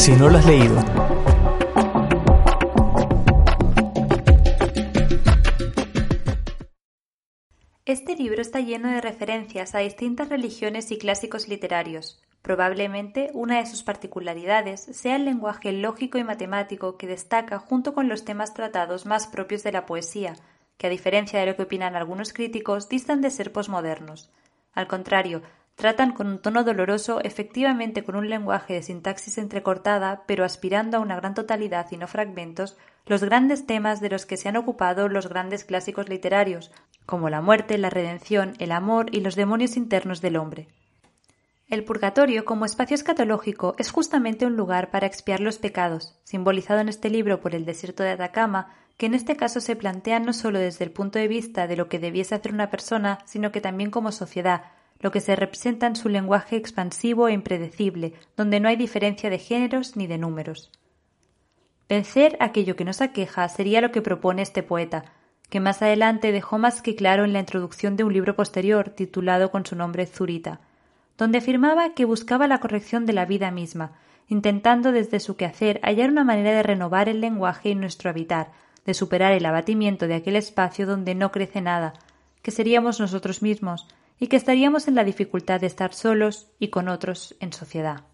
Si no lo has leído, Este libro está lleno de referencias a distintas religiones y clásicos literarios. Probablemente una de sus particularidades sea el lenguaje lógico y matemático que destaca junto con los temas tratados más propios de la poesía, que a diferencia de lo que opinan algunos críticos, distan de ser posmodernos. Al contrario, tratan con un tono doloroso, efectivamente con un lenguaje de sintaxis entrecortada, pero aspirando a una gran totalidad y no fragmentos, los grandes temas de los que se han ocupado los grandes clásicos literarios, como la muerte, la redención, el amor y los demonios internos del hombre. El purgatorio, como espacio escatológico, es justamente un lugar para expiar los pecados, simbolizado en este libro por el desierto de Atacama, que en este caso se plantea no solo desde el punto de vista de lo que debiese hacer una persona, sino que también como sociedad, lo que se representa en su lenguaje expansivo e impredecible, donde no hay diferencia de géneros ni de números. Vencer aquello que nos aqueja sería lo que propone este poeta, que más adelante dejó más que claro en la introducción de un libro posterior titulado con su nombre Zurita, donde afirmaba que buscaba la corrección de la vida misma, intentando desde su quehacer hallar una manera de renovar el lenguaje y nuestro habitar, de superar el abatimiento de aquel espacio donde no crece nada, que seríamos nosotros mismos, y que estaríamos en la dificultad de estar solos y con otros en sociedad.